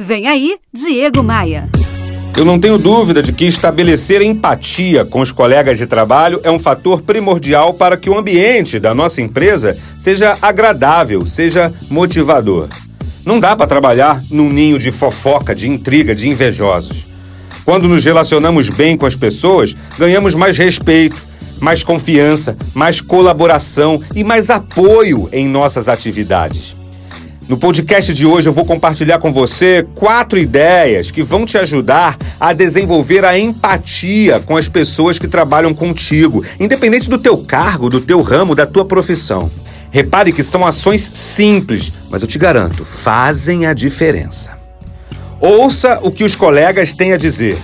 Vem aí, Diego Maia. Eu não tenho dúvida de que estabelecer empatia com os colegas de trabalho é um fator primordial para que o ambiente da nossa empresa seja agradável, seja motivador. Não dá para trabalhar num ninho de fofoca, de intriga, de invejosos. Quando nos relacionamos bem com as pessoas, ganhamos mais respeito, mais confiança, mais colaboração e mais apoio em nossas atividades. No podcast de hoje eu vou compartilhar com você quatro ideias que vão te ajudar a desenvolver a empatia com as pessoas que trabalham contigo, independente do teu cargo, do teu ramo, da tua profissão. Repare que são ações simples, mas eu te garanto, fazem a diferença. Ouça o que os colegas têm a dizer.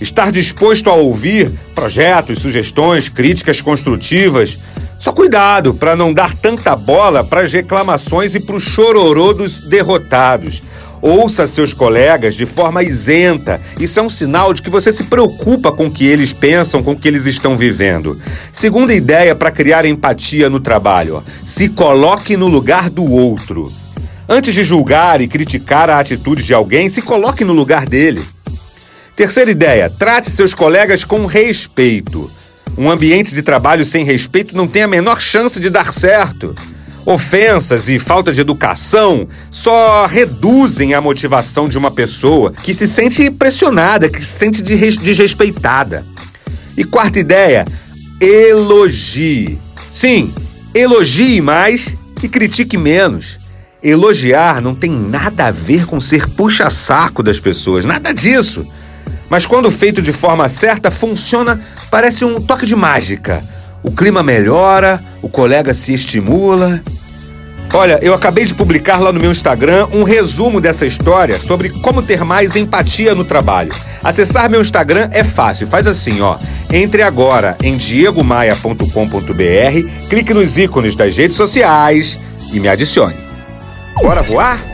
Estar disposto a ouvir projetos, sugestões, críticas construtivas só cuidado para não dar tanta bola para as reclamações e para o chororô dos derrotados. Ouça seus colegas de forma isenta. Isso é um sinal de que você se preocupa com o que eles pensam, com o que eles estão vivendo. Segunda ideia para criar empatia no trabalho: se coloque no lugar do outro. Antes de julgar e criticar a atitude de alguém, se coloque no lugar dele. Terceira ideia: trate seus colegas com respeito. Um ambiente de trabalho sem respeito não tem a menor chance de dar certo. Ofensas e falta de educação só reduzem a motivação de uma pessoa que se sente pressionada, que se sente desrespeitada. E quarta ideia: elogie. Sim, elogie mais e critique menos. Elogiar não tem nada a ver com ser puxa-saco das pessoas, nada disso. Mas quando feito de forma certa, funciona, parece um toque de mágica. O clima melhora, o colega se estimula. Olha, eu acabei de publicar lá no meu Instagram um resumo dessa história sobre como ter mais empatia no trabalho. Acessar meu Instagram é fácil, faz assim, ó. Entre agora em diegomaia.com.br, clique nos ícones das redes sociais e me adicione. Bora voar?